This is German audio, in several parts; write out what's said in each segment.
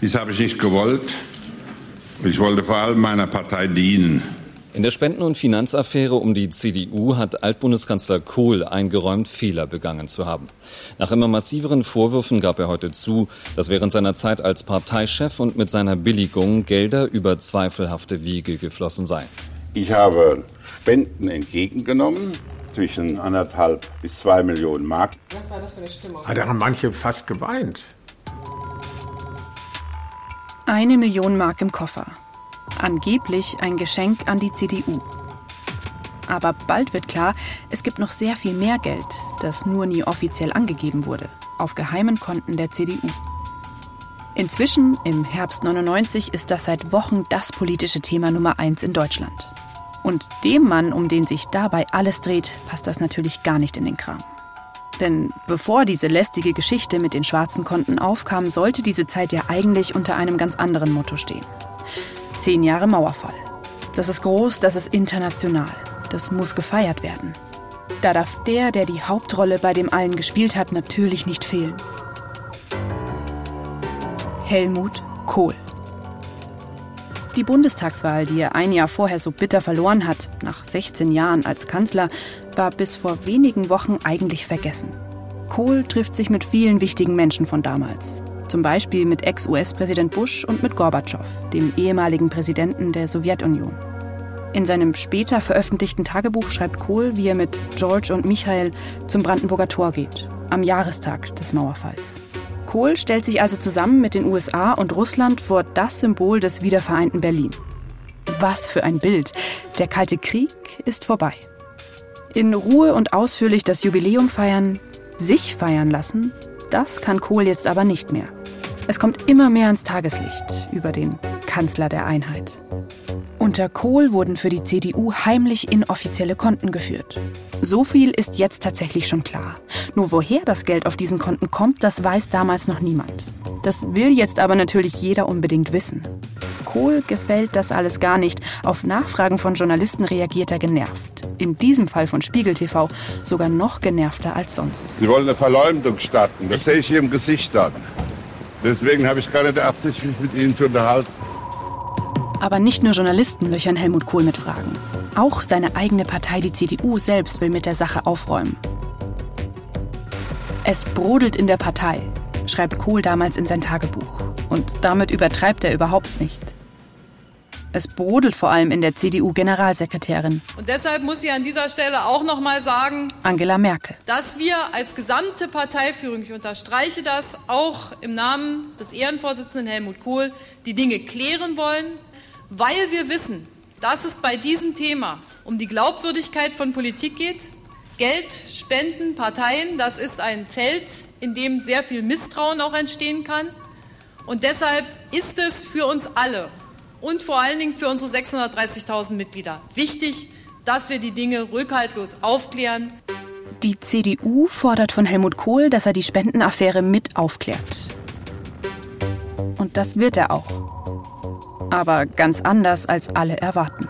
Dies habe ich nicht gewollt. Ich wollte vor allem meiner Partei dienen. In der Spenden- und Finanzaffäre um die CDU hat Altbundeskanzler Kohl eingeräumt, Fehler begangen zu haben. Nach immer massiveren Vorwürfen gab er heute zu, dass während seiner Zeit als Parteichef und mit seiner Billigung Gelder über zweifelhafte Wege geflossen seien. Ich habe Spenden entgegengenommen zwischen anderthalb bis zwei Millionen Mark. Was war das für eine Stimmung? Da haben manche fast geweint. Eine Million Mark im Koffer. Angeblich ein Geschenk an die CDU. Aber bald wird klar, es gibt noch sehr viel mehr Geld, das nur nie offiziell angegeben wurde, auf geheimen Konten der CDU. Inzwischen, im Herbst 99, ist das seit Wochen das politische Thema Nummer eins in Deutschland. Und dem Mann, um den sich dabei alles dreht, passt das natürlich gar nicht in den Kram. Denn bevor diese lästige Geschichte mit den schwarzen Konten aufkam, sollte diese Zeit ja eigentlich unter einem ganz anderen Motto stehen. Zehn Jahre Mauerfall. Das ist groß, das ist international. Das muss gefeiert werden. Da darf der, der die Hauptrolle bei dem allen gespielt hat, natürlich nicht fehlen. Helmut Kohl. Die Bundestagswahl, die er ein Jahr vorher so bitter verloren hat, nach 16 Jahren als Kanzler, war bis vor wenigen Wochen eigentlich vergessen. Kohl trifft sich mit vielen wichtigen Menschen von damals. Zum Beispiel mit Ex-US-Präsident Bush und mit Gorbatschow, dem ehemaligen Präsidenten der Sowjetunion. In seinem später veröffentlichten Tagebuch schreibt Kohl, wie er mit George und Michael zum Brandenburger Tor geht, am Jahrestag des Mauerfalls. Kohl stellt sich also zusammen mit den USA und Russland vor das Symbol des wiedervereinten Berlin. Was für ein Bild. Der Kalte Krieg ist vorbei. In Ruhe und ausführlich das Jubiläum feiern, sich feiern lassen, das kann Kohl jetzt aber nicht mehr. Es kommt immer mehr ans Tageslicht über den Kanzler der Einheit. Unter Kohl wurden für die CDU heimlich inoffizielle Konten geführt. So viel ist jetzt tatsächlich schon klar. Nur woher das Geld auf diesen Konten kommt, das weiß damals noch niemand. Das will jetzt aber natürlich jeder unbedingt wissen. Kohl gefällt das alles gar nicht. Auf Nachfragen von Journalisten reagiert er genervt. In diesem Fall von Spiegel TV sogar noch genervter als sonst. Sie wollen eine Verleumdung starten. Das sehe ich Ihrem Gesicht an. Deswegen habe ich keine Absicht, mich mit Ihnen zu unterhalten. Aber nicht nur Journalisten löchern Helmut Kohl mit Fragen. Auch seine eigene Partei, die CDU selbst, will mit der Sache aufräumen. Es brodelt in der Partei, schreibt Kohl damals in sein Tagebuch. Und damit übertreibt er überhaupt nicht. Es brodelt vor allem in der CDU-Generalsekretärin. Und deshalb muss ich an dieser Stelle auch noch mal sagen, Angela Merkel, dass wir als gesamte Parteiführung, ich unterstreiche das auch im Namen des Ehrenvorsitzenden Helmut Kohl, die Dinge klären wollen, weil wir wissen, dass es bei diesem Thema um die Glaubwürdigkeit von Politik geht. Geld, Spenden, Parteien, das ist ein Feld, in dem sehr viel Misstrauen auch entstehen kann. Und deshalb ist es für uns alle und vor allen Dingen für unsere 630.000 Mitglieder wichtig, dass wir die Dinge rückhaltlos aufklären. Die CDU fordert von Helmut Kohl, dass er die Spendenaffäre mit aufklärt. Und das wird er auch. Aber ganz anders, als alle erwarten.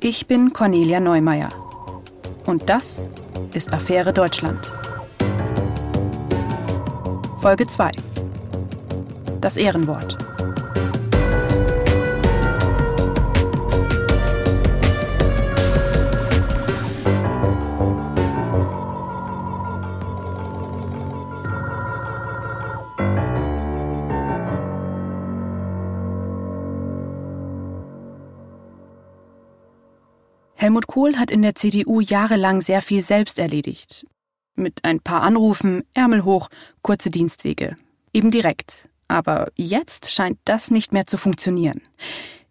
Ich bin Cornelia Neumeier. Und das ist Affäre Deutschland. Folge 2. Das Ehrenwort. Helmut Kohl hat in der CDU jahrelang sehr viel selbst erledigt. Mit ein paar Anrufen, Ärmel hoch, kurze Dienstwege. Eben direkt. Aber jetzt scheint das nicht mehr zu funktionieren.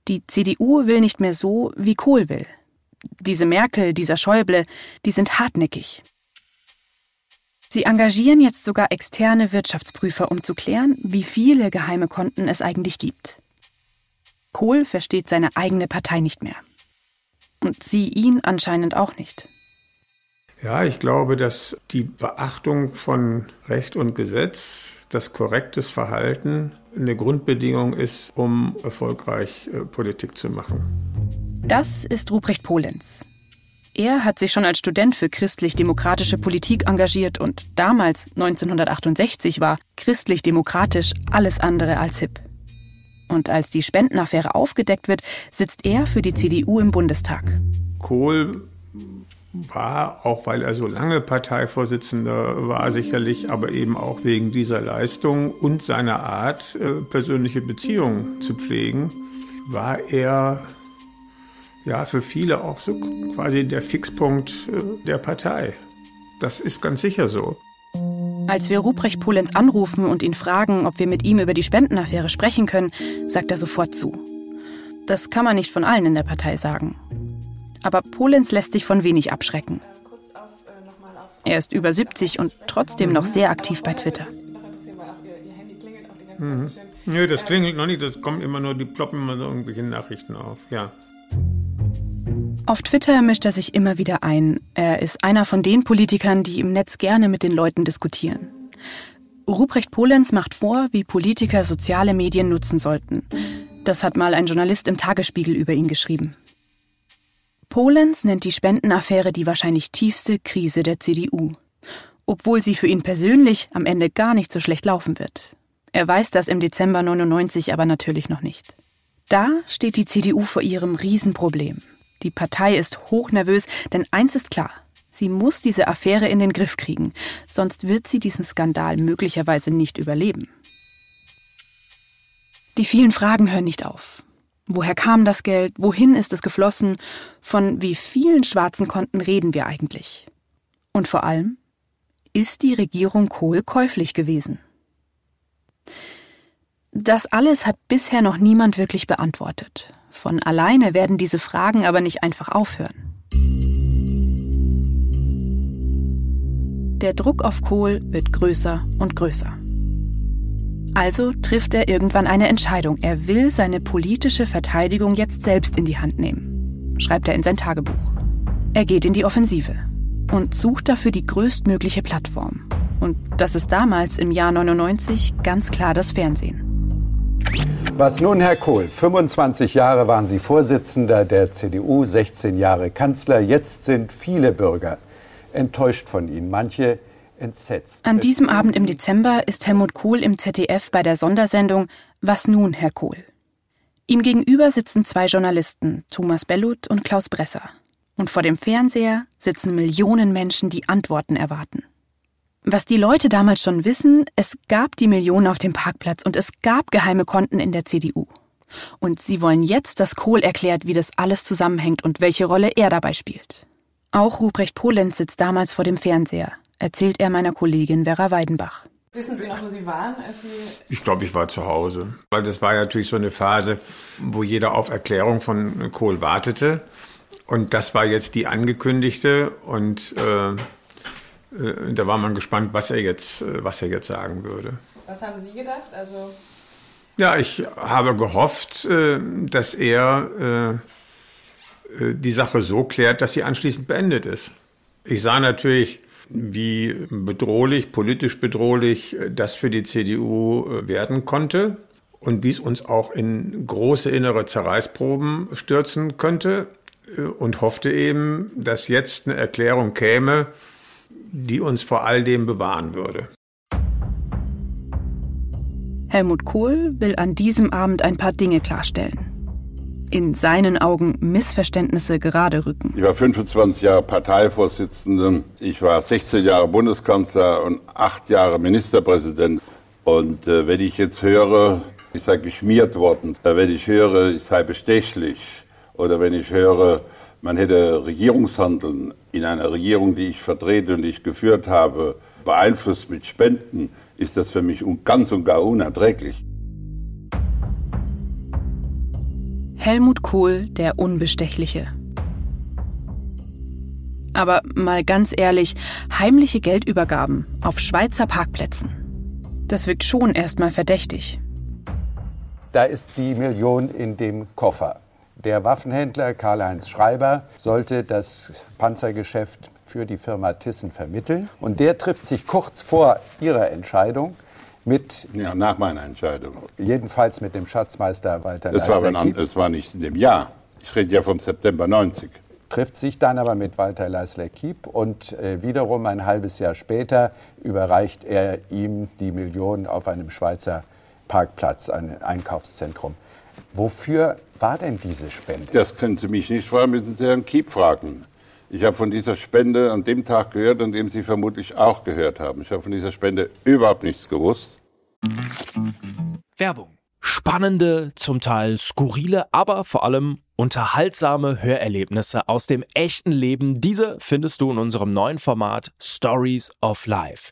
Die CDU will nicht mehr so, wie Kohl will. Diese Merkel, dieser Schäuble, die sind hartnäckig. Sie engagieren jetzt sogar externe Wirtschaftsprüfer, um zu klären, wie viele geheime Konten es eigentlich gibt. Kohl versteht seine eigene Partei nicht mehr. Und sie ihn anscheinend auch nicht. Ja, ich glaube, dass die Beachtung von Recht und Gesetz, das korrektes Verhalten eine Grundbedingung ist, um erfolgreich äh, Politik zu machen. Das ist Ruprecht Polenz. Er hat sich schon als Student für christlich-demokratische Politik engagiert und damals, 1968, war christlich-demokratisch alles andere als hip. Und als die Spendenaffäre aufgedeckt wird, sitzt er für die CDU im Bundestag. Kohl war, auch weil er so lange Parteivorsitzender war, sicherlich, aber eben auch wegen dieser Leistung und seiner Art, äh, persönliche Beziehungen zu pflegen, war er ja für viele auch so quasi der Fixpunkt äh, der Partei. Das ist ganz sicher so. Als wir Ruprecht Polenz anrufen und ihn fragen, ob wir mit ihm über die Spendenaffäre sprechen können, sagt er sofort zu. Das kann man nicht von allen in der Partei sagen. Aber Polenz lässt sich von wenig abschrecken. Er ist über 70 und trotzdem noch sehr aktiv bei Twitter. Mhm. Nö, das klingelt noch nicht, das kommen immer nur, die ploppen immer so irgendwelche Nachrichten auf, ja. Auf Twitter mischt er sich immer wieder ein. Er ist einer von den Politikern, die im Netz gerne mit den Leuten diskutieren. Ruprecht Polenz macht vor, wie Politiker soziale Medien nutzen sollten. Das hat mal ein Journalist im Tagesspiegel über ihn geschrieben. Polenz nennt die Spendenaffäre die wahrscheinlich tiefste Krise der CDU. Obwohl sie für ihn persönlich am Ende gar nicht so schlecht laufen wird. Er weiß das im Dezember 99 aber natürlich noch nicht. Da steht die CDU vor ihrem Riesenproblem. Die Partei ist hochnervös, denn eins ist klar. Sie muss diese Affäre in den Griff kriegen, sonst wird sie diesen Skandal möglicherweise nicht überleben. Die vielen Fragen hören nicht auf. Woher kam das Geld? Wohin ist es geflossen? Von wie vielen schwarzen Konten reden wir eigentlich? Und vor allem, ist die Regierung Kohl käuflich gewesen? Das alles hat bisher noch niemand wirklich beantwortet. Von alleine werden diese Fragen aber nicht einfach aufhören. Der Druck auf Kohl wird größer und größer. Also trifft er irgendwann eine Entscheidung. Er will seine politische Verteidigung jetzt selbst in die Hand nehmen, schreibt er in sein Tagebuch. Er geht in die Offensive und sucht dafür die größtmögliche Plattform. Und das ist damals im Jahr 99 ganz klar das Fernsehen. Was nun, Herr Kohl? 25 Jahre waren Sie Vorsitzender der CDU, 16 Jahre Kanzler. Jetzt sind viele Bürger enttäuscht von Ihnen. Manche entsetzt. An diesem Abend im Dezember ist Helmut Kohl im ZDF bei der Sondersendung Was nun, Herr Kohl? Ihm gegenüber sitzen zwei Journalisten, Thomas Bellut und Klaus Bresser. Und vor dem Fernseher sitzen Millionen Menschen, die Antworten erwarten. Was die Leute damals schon wissen, es gab die Millionen auf dem Parkplatz und es gab geheime Konten in der CDU. Und sie wollen jetzt, dass Kohl erklärt, wie das alles zusammenhängt und welche Rolle er dabei spielt. Auch Ruprecht Polenz sitzt damals vor dem Fernseher erzählt er meiner Kollegin Vera Weidenbach. Wissen Sie noch, wo Sie waren? Als Sie ich glaube, ich war zu Hause. Weil das war ja natürlich so eine Phase, wo jeder auf Erklärung von Kohl wartete. Und das war jetzt die angekündigte. Und äh, äh, da war man gespannt, was er, jetzt, äh, was er jetzt sagen würde. Was haben Sie gedacht? Also ja, ich habe gehofft, äh, dass er die Sache so klärt, dass sie anschließend beendet ist. Ich sah natürlich wie bedrohlich, politisch bedrohlich das für die CDU werden konnte und wie es uns auch in große innere Zerreißproben stürzen könnte und hoffte eben, dass jetzt eine Erklärung käme, die uns vor all dem bewahren würde. Helmut Kohl will an diesem Abend ein paar Dinge klarstellen in seinen Augen Missverständnisse gerade rücken. Ich war 25 Jahre Parteivorsitzende, ich war 16 Jahre Bundeskanzler und acht Jahre Ministerpräsident. Und äh, wenn ich jetzt höre, ich sei geschmiert worden, äh, wenn ich höre, ich sei bestechlich oder wenn ich höre, man hätte Regierungshandeln in einer Regierung, die ich vertrete und die ich geführt habe, beeinflusst mit Spenden, ist das für mich ganz und gar unerträglich. Helmut Kohl, der Unbestechliche. Aber mal ganz ehrlich, heimliche Geldübergaben auf Schweizer Parkplätzen. Das wirkt schon erstmal verdächtig. Da ist die Million in dem Koffer. Der Waffenhändler Karl-Heinz Schreiber sollte das Panzergeschäft für die Firma Thyssen vermitteln. Und der trifft sich kurz vor ihrer Entscheidung mit. Ja, nach meiner Entscheidung. Jedenfalls mit dem Schatzmeister Walter das war, das war nicht in dem Jahr. Ich rede ja vom September 90. trifft sich dann aber mit Walter Leisler-Kiep und äh, wiederum ein halbes Jahr später überreicht er ihm die Millionen auf einem Schweizer Parkplatz, ein Einkaufszentrum. Wofür war denn diese Spende? Das können Sie mich nicht fragen, müssen Sie Herrn Kiep fragen. Ich habe von dieser Spende an dem Tag gehört, an dem Sie vermutlich auch gehört haben. Ich habe von dieser Spende überhaupt nichts gewusst. Werbung. Spannende, zum Teil skurrile, aber vor allem unterhaltsame Hörerlebnisse aus dem echten Leben. Diese findest du in unserem neuen Format Stories of Life.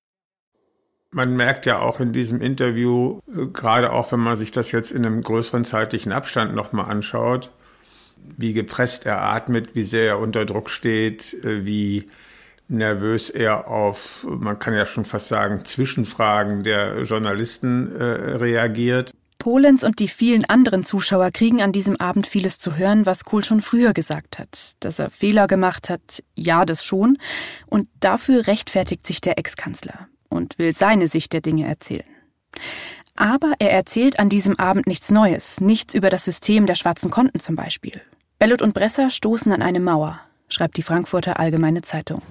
Man merkt ja auch in diesem Interview, äh, gerade auch wenn man sich das jetzt in einem größeren zeitlichen Abstand nochmal anschaut, wie gepresst er atmet, wie sehr er unter Druck steht, äh, wie nervös er auf, man kann ja schon fast sagen, Zwischenfragen der Journalisten äh, reagiert. Polenz und die vielen anderen Zuschauer kriegen an diesem Abend vieles zu hören, was Kohl schon früher gesagt hat. Dass er Fehler gemacht hat, ja, das schon. Und dafür rechtfertigt sich der Ex-Kanzler und will seine Sicht der Dinge erzählen. Aber er erzählt an diesem Abend nichts Neues, nichts über das System der schwarzen Konten zum Beispiel. Bellot und Bresser stoßen an eine Mauer, schreibt die Frankfurter Allgemeine Zeitung.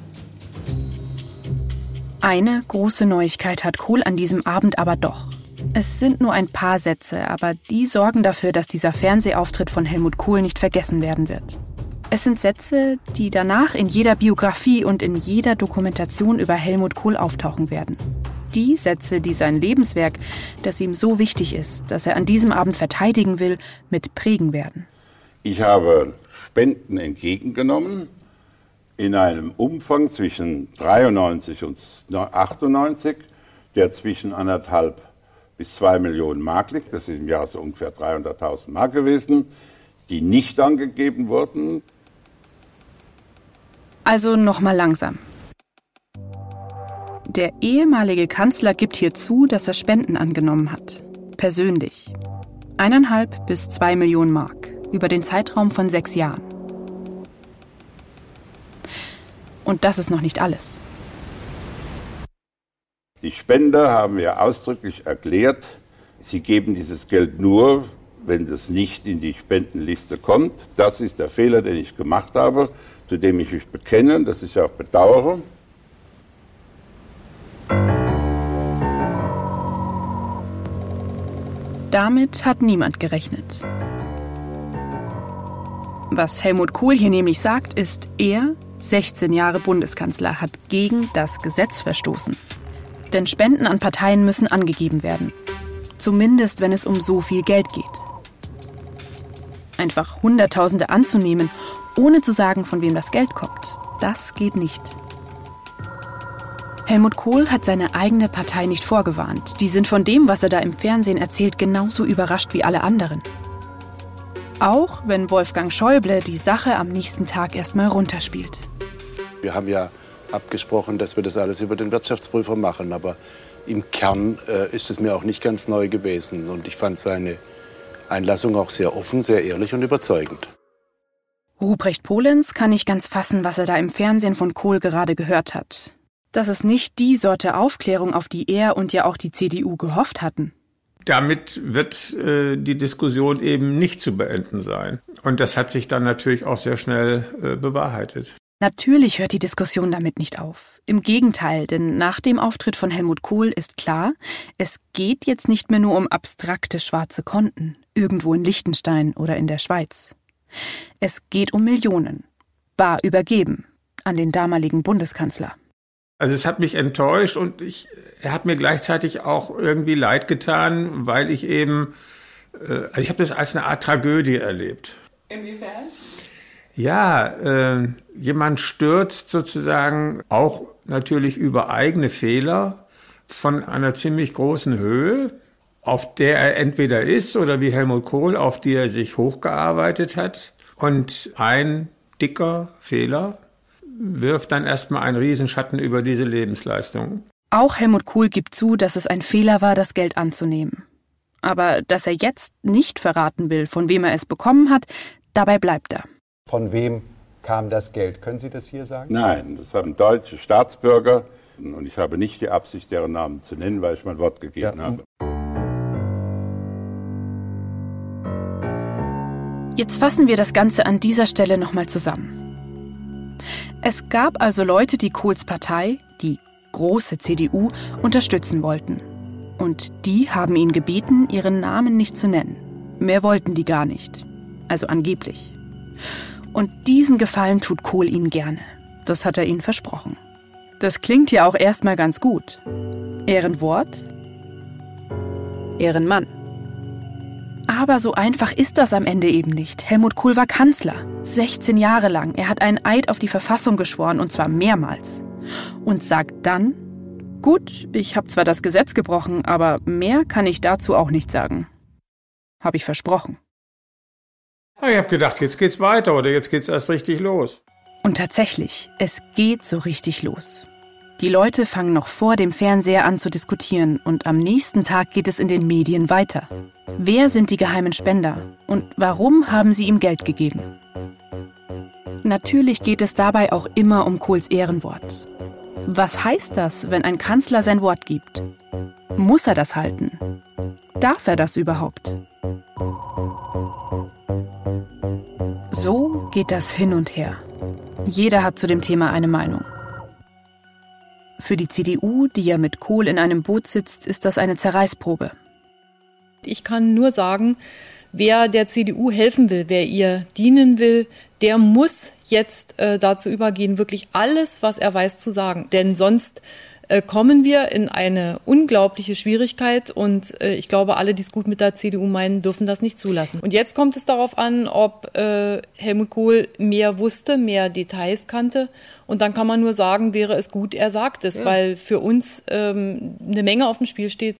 Eine große Neuigkeit hat Kohl an diesem Abend aber doch. Es sind nur ein paar Sätze, aber die sorgen dafür, dass dieser Fernsehauftritt von Helmut Kohl nicht vergessen werden wird. Es sind Sätze, die danach in jeder Biografie und in jeder Dokumentation über Helmut Kohl auftauchen werden. Die Sätze, die sein Lebenswerk, das ihm so wichtig ist, dass er an diesem Abend verteidigen will, mit prägen werden. Ich habe Spenden entgegengenommen in einem Umfang zwischen 93 und 98, der zwischen anderthalb bis zwei Millionen Mark liegt. Das ist im Jahr so ungefähr 300.000 Mark gewesen, die nicht angegeben wurden. Also nochmal langsam. Der ehemalige Kanzler gibt hier zu, dass er Spenden angenommen hat. Persönlich. Eineinhalb bis zwei Millionen Mark. Über den Zeitraum von sechs Jahren. Und das ist noch nicht alles. Die Spender haben ja ausdrücklich erklärt, sie geben dieses Geld nur, wenn es nicht in die Spendenliste kommt. Das ist der Fehler, den ich gemacht habe zu dem ich mich bekenne, das ich auch bedauere. Damit hat niemand gerechnet. Was Helmut Kohl hier nämlich sagt, ist, er, 16 Jahre Bundeskanzler, hat gegen das Gesetz verstoßen. Denn Spenden an Parteien müssen angegeben werden. Zumindest, wenn es um so viel Geld geht. Einfach Hunderttausende anzunehmen ohne zu sagen, von wem das Geld kommt. Das geht nicht. Helmut Kohl hat seine eigene Partei nicht vorgewarnt. Die sind von dem, was er da im Fernsehen erzählt, genauso überrascht wie alle anderen. Auch wenn Wolfgang Schäuble die Sache am nächsten Tag erstmal runterspielt. Wir haben ja abgesprochen, dass wir das alles über den Wirtschaftsprüfer machen, aber im Kern äh, ist es mir auch nicht ganz neu gewesen und ich fand seine Einlassung auch sehr offen, sehr ehrlich und überzeugend. Ruprecht Polenz kann nicht ganz fassen, was er da im Fernsehen von Kohl gerade gehört hat. Das ist nicht die Sorte Aufklärung, auf die er und ja auch die CDU gehofft hatten. Damit wird äh, die Diskussion eben nicht zu beenden sein. Und das hat sich dann natürlich auch sehr schnell äh, bewahrheitet. Natürlich hört die Diskussion damit nicht auf. Im Gegenteil, denn nach dem Auftritt von Helmut Kohl ist klar, es geht jetzt nicht mehr nur um abstrakte schwarze Konten, irgendwo in Liechtenstein oder in der Schweiz. Es geht um Millionen, bar übergeben an den damaligen Bundeskanzler. Also es hat mich enttäuscht und ich, er hat mir gleichzeitig auch irgendwie leid getan, weil ich eben, äh, also ich habe das als eine Art Tragödie erlebt. Inwiefern? Ja, äh, jemand stürzt sozusagen auch natürlich über eigene Fehler von einer ziemlich großen Höhe, auf der er entweder ist oder wie Helmut Kohl, auf die er sich hochgearbeitet hat. Und ein dicker Fehler wirft dann erstmal einen Riesenschatten über diese Lebensleistung. Auch Helmut Kohl gibt zu, dass es ein Fehler war, das Geld anzunehmen. Aber dass er jetzt nicht verraten will, von wem er es bekommen hat, dabei bleibt er. Von wem kam das Geld? Können Sie das hier sagen? Nein, das haben deutsche Staatsbürger und ich habe nicht die Absicht, deren Namen zu nennen, weil ich mein Wort gegeben ja. habe. Jetzt fassen wir das Ganze an dieser Stelle nochmal zusammen. Es gab also Leute, die Kohls Partei, die große CDU, unterstützen wollten. Und die haben ihn gebeten, ihren Namen nicht zu nennen. Mehr wollten die gar nicht. Also angeblich. Und diesen Gefallen tut Kohl ihnen gerne. Das hat er ihnen versprochen. Das klingt ja auch erstmal ganz gut. Ehrenwort? Ehrenmann. Aber so einfach ist das am Ende eben nicht. Helmut Kohl war Kanzler. 16 Jahre lang. Er hat einen Eid auf die Verfassung geschworen und zwar mehrmals. Und sagt dann, gut, ich habe zwar das Gesetz gebrochen, aber mehr kann ich dazu auch nicht sagen. Habe ich versprochen. Ich habe gedacht, jetzt geht's weiter oder jetzt geht's erst richtig los. Und tatsächlich, es geht so richtig los. Die Leute fangen noch vor dem Fernseher an zu diskutieren und am nächsten Tag geht es in den Medien weiter. Wer sind die geheimen Spender und warum haben sie ihm Geld gegeben? Natürlich geht es dabei auch immer um Kohls Ehrenwort. Was heißt das, wenn ein Kanzler sein Wort gibt? Muss er das halten? Darf er das überhaupt? So geht das hin und her. Jeder hat zu dem Thema eine Meinung. Für die CDU, die ja mit Kohl in einem Boot sitzt, ist das eine Zerreißprobe. Ich kann nur sagen, wer der CDU helfen will, wer ihr dienen will, der muss jetzt äh, dazu übergehen, wirklich alles, was er weiß, zu sagen. Denn sonst äh, kommen wir in eine unglaubliche Schwierigkeit und äh, ich glaube, alle, die es gut mit der CDU meinen, dürfen das nicht zulassen. Und jetzt kommt es darauf an, ob äh, Helmut Kohl mehr wusste, mehr Details kannte und dann kann man nur sagen, wäre es gut, er sagt es, ja. weil für uns ähm, eine Menge auf dem Spiel steht.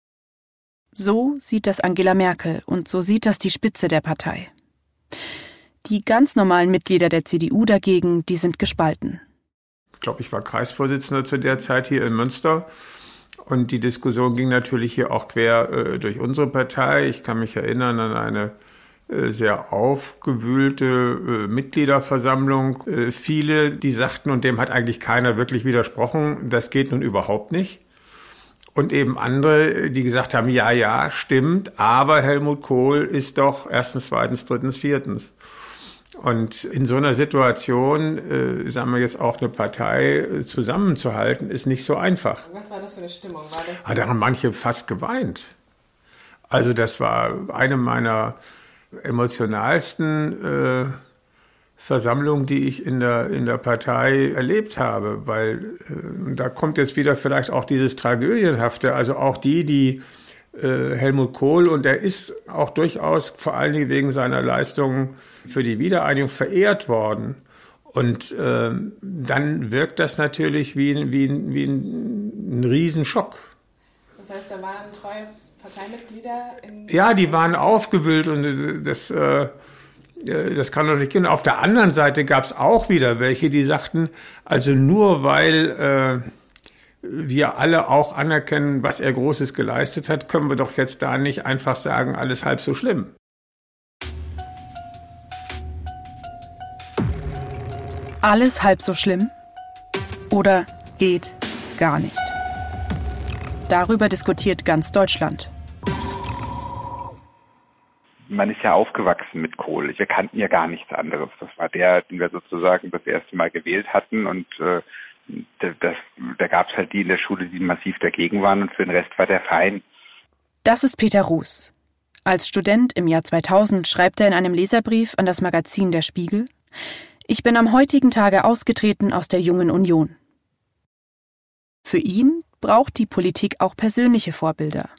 So sieht das Angela Merkel und so sieht das die Spitze der Partei. Die ganz normalen Mitglieder der CDU dagegen, die sind gespalten glaube, ich war Kreisvorsitzender zu der Zeit hier in Münster. Und die Diskussion ging natürlich hier auch quer äh, durch unsere Partei. Ich kann mich erinnern an eine äh, sehr aufgewühlte äh, Mitgliederversammlung. Äh, viele, die sagten, und dem hat eigentlich keiner wirklich widersprochen, das geht nun überhaupt nicht. Und eben andere, die gesagt haben, ja, ja, stimmt, aber Helmut Kohl ist doch erstens, zweitens, drittens, viertens. Und in so einer Situation, äh, sagen wir jetzt auch eine Partei äh, zusammenzuhalten, ist nicht so einfach. Was war das für eine Stimmung? War das ah, da haben manche fast geweint. Also das war eine meiner emotionalsten äh, Versammlungen, die ich in der, in der Partei erlebt habe, weil äh, da kommt jetzt wieder vielleicht auch dieses Tragödienhafte, also auch die, die Helmut Kohl und er ist auch durchaus vor allen Dingen wegen seiner Leistungen für die Wiedereinigung verehrt worden. Und äh, dann wirkt das natürlich wie, wie, wie ein, ein Riesenschock. Das heißt, da waren treue Parteimitglieder? ja, die waren aufgewühlt und das, äh, äh, das kann natürlich gehen. Auf der anderen Seite gab es auch wieder welche, die sagten, also nur weil äh, wir alle auch anerkennen, was er Großes geleistet hat, können wir doch jetzt da nicht einfach sagen, alles halb so schlimm. Alles halb so schlimm? Oder geht gar nicht? Darüber diskutiert ganz Deutschland. Man ist ja aufgewachsen mit Kohl. Wir kannten ja gar nichts anderes. Das war der, den wir sozusagen das erste Mal gewählt hatten und äh, das, da gab es halt die in der Schule, die massiv dagegen waren und für den Rest war der fein. Das ist Peter Ruß. Als Student im Jahr 2000 schreibt er in einem Leserbrief an das Magazin Der Spiegel, ich bin am heutigen Tage ausgetreten aus der Jungen Union. Für ihn braucht die Politik auch persönliche Vorbilder.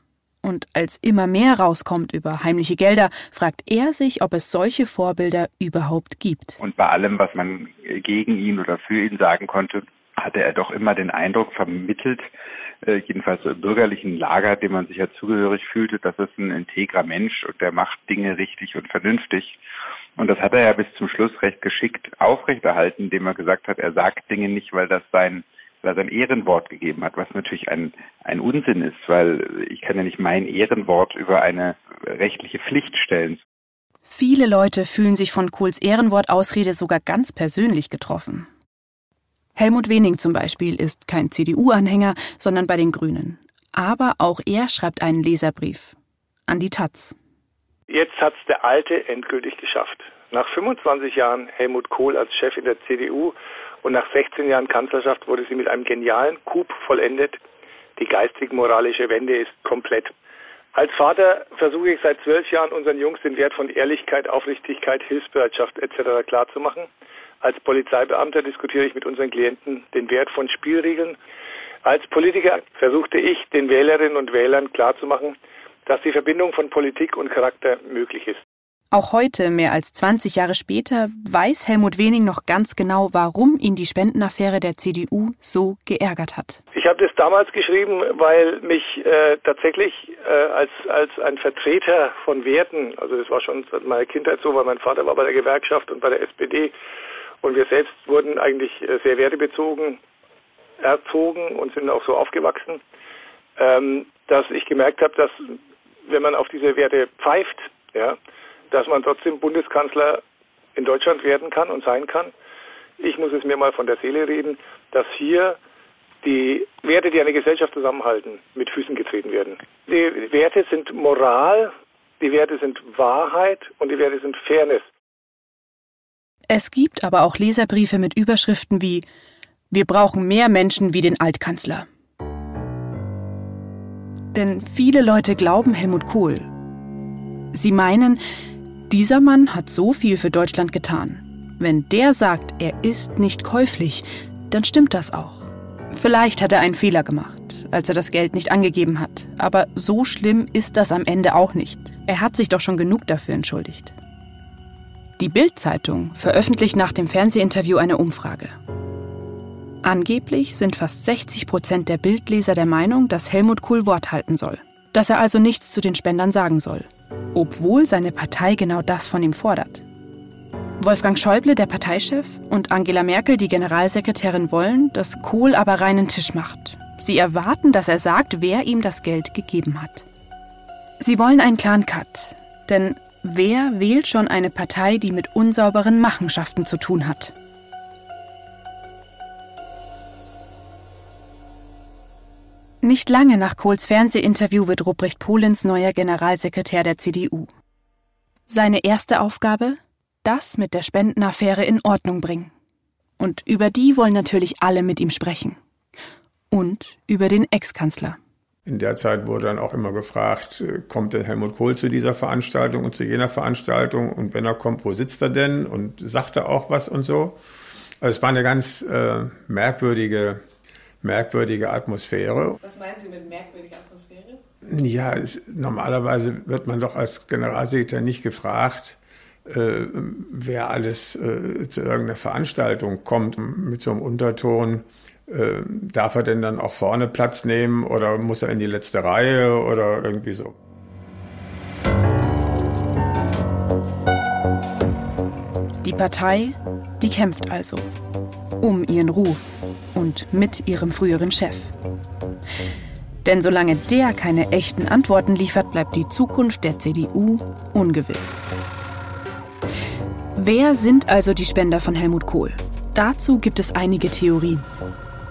Und als immer mehr rauskommt über heimliche Gelder, fragt er sich, ob es solche Vorbilder überhaupt gibt. Und bei allem, was man gegen ihn oder für ihn sagen konnte, hatte er doch immer den Eindruck vermittelt, äh, jedenfalls im bürgerlichen Lager, dem man sich ja zugehörig fühlte, das ist ein integrer Mensch und der macht Dinge richtig und vernünftig. Und das hat er ja bis zum Schluss recht geschickt aufrechterhalten, indem er gesagt hat, er sagt Dinge nicht, weil das sein, weil er sein Ehrenwort gegeben hat, was natürlich ein, ein Unsinn ist, weil ich kann ja nicht mein Ehrenwort über eine rechtliche Pflicht stellen. Viele Leute fühlen sich von Kohls Ehrenwortausrede sogar ganz persönlich getroffen. Helmut Wening zum Beispiel ist kein CDU-Anhänger, sondern bei den Grünen. Aber auch er schreibt einen Leserbrief an die Taz. Jetzt hat es der Alte endgültig geschafft. Nach 25 Jahren Helmut Kohl als Chef in der CDU und nach 16 Jahren Kanzlerschaft wurde sie mit einem genialen Coup vollendet. Die geistig-moralische Wende ist komplett. Als Vater versuche ich seit zwölf Jahren unseren Jungs den Wert von Ehrlichkeit, Aufrichtigkeit, Hilfsbereitschaft etc. klarzumachen. Als Polizeibeamter diskutiere ich mit unseren Klienten den Wert von Spielregeln. Als Politiker versuchte ich, den Wählerinnen und Wählern klarzumachen, dass die Verbindung von Politik und Charakter möglich ist. Auch heute, mehr als 20 Jahre später, weiß Helmut Wening noch ganz genau, warum ihn die Spendenaffäre der CDU so geärgert hat. Ich habe das damals geschrieben, weil mich äh, tatsächlich äh, als, als ein Vertreter von Werten, also das war schon seit meiner Kindheit so, weil mein Vater war bei der Gewerkschaft und bei der SPD und wir selbst wurden eigentlich äh, sehr wertebezogen erzogen und sind auch so aufgewachsen, ähm, dass ich gemerkt habe, dass wenn man auf diese Werte pfeift, ja, dass man trotzdem Bundeskanzler in Deutschland werden kann und sein kann. Ich muss es mir mal von der Seele reden, dass hier die Werte, die eine Gesellschaft zusammenhalten, mit Füßen getreten werden. Die Werte sind Moral, die Werte sind Wahrheit und die Werte sind Fairness. Es gibt aber auch Leserbriefe mit Überschriften wie Wir brauchen mehr Menschen wie den Altkanzler. Denn viele Leute glauben Helmut Kohl. Sie meinen, dieser Mann hat so viel für Deutschland getan. Wenn der sagt, er ist nicht käuflich, dann stimmt das auch. Vielleicht hat er einen Fehler gemacht, als er das Geld nicht angegeben hat. Aber so schlimm ist das am Ende auch nicht. Er hat sich doch schon genug dafür entschuldigt. Die Bild-Zeitung veröffentlicht nach dem Fernsehinterview eine Umfrage. Angeblich sind fast 60 Prozent der Bildleser der Meinung, dass Helmut Kohl Wort halten soll. Dass er also nichts zu den Spendern sagen soll. Obwohl seine Partei genau das von ihm fordert. Wolfgang Schäuble, der Parteichef, und Angela Merkel, die Generalsekretärin, wollen, dass Kohl aber reinen Tisch macht. Sie erwarten, dass er sagt, wer ihm das Geld gegeben hat. Sie wollen einen klaren Cut. Denn wer wählt schon eine Partei, die mit unsauberen Machenschaften zu tun hat? Nicht lange nach Kohls Fernsehinterview wird Ruprecht Pohlens neuer Generalsekretär der CDU. Seine erste Aufgabe? Das mit der Spendenaffäre in Ordnung bringen. Und über die wollen natürlich alle mit ihm sprechen. Und über den Ex-Kanzler. In der Zeit wurde dann auch immer gefragt, äh, kommt denn Helmut Kohl zu dieser Veranstaltung und zu jener Veranstaltung? Und wenn er kommt, wo sitzt er denn? Und sagt er auch was und so? Also es war eine ganz äh, merkwürdige merkwürdige Atmosphäre. Was meinen Sie mit merkwürdiger Atmosphäre? Ja, es, normalerweise wird man doch als Generalsekretär nicht gefragt, äh, wer alles äh, zu irgendeiner Veranstaltung kommt mit so einem Unterton. Äh, darf er denn dann auch vorne Platz nehmen oder muss er in die letzte Reihe oder irgendwie so? Die Partei, die kämpft also um ihren Ruf und mit ihrem früheren Chef. Denn solange der keine echten Antworten liefert, bleibt die Zukunft der CDU ungewiss. Wer sind also die Spender von Helmut Kohl? Dazu gibt es einige Theorien.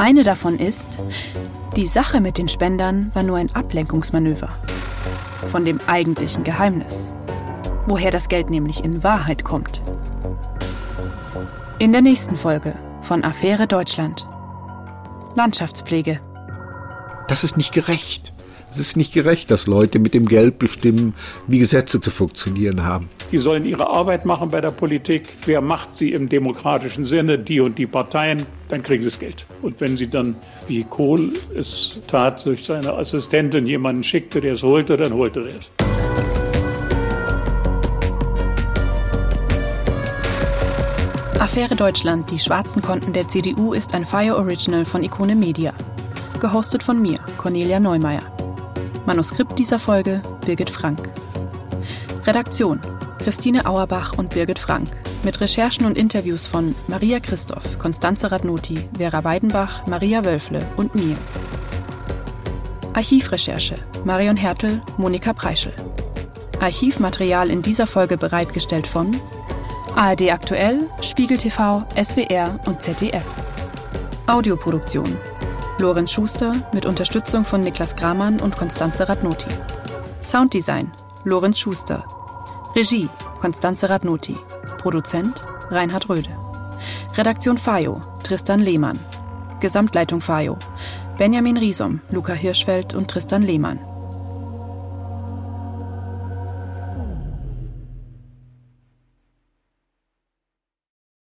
Eine davon ist, die Sache mit den Spendern war nur ein Ablenkungsmanöver von dem eigentlichen Geheimnis, woher das Geld nämlich in Wahrheit kommt. In der nächsten Folge von Affäre Deutschland. Landschaftspflege. Das ist nicht gerecht. Es ist nicht gerecht, dass Leute mit dem Geld bestimmen, wie Gesetze zu funktionieren haben. Die sollen ihre Arbeit machen bei der Politik. Wer macht sie im demokratischen Sinne? Die und die Parteien. Dann kriegen sie das Geld. Und wenn sie dann, wie Kohl es tat, durch seine Assistentin jemanden schickte, der es holte, dann holte er es. Affäre Deutschland, die schwarzen Konten der CDU ist ein Fire Original von Ikone Media. Gehostet von mir, Cornelia Neumeier. Manuskript dieser Folge Birgit Frank. Redaktion Christine Auerbach und Birgit Frank. Mit Recherchen und Interviews von Maria Christoph, Konstanze Radnoti, Vera Weidenbach, Maria Wölfle und mir. Archivrecherche Marion Hertel, Monika Preischel. Archivmaterial in dieser Folge bereitgestellt von ARD Aktuell, Spiegel TV, SWR und ZDF. Audioproduktion Lorenz Schuster mit Unterstützung von Niklas Gramann und Konstanze Radnoti. Sounddesign Lorenz Schuster. Regie Konstanze Radnoti. Produzent Reinhard Röde. Redaktion Fayo Tristan Lehmann. Gesamtleitung Fayo Benjamin Riesom, Luca Hirschfeld und Tristan Lehmann.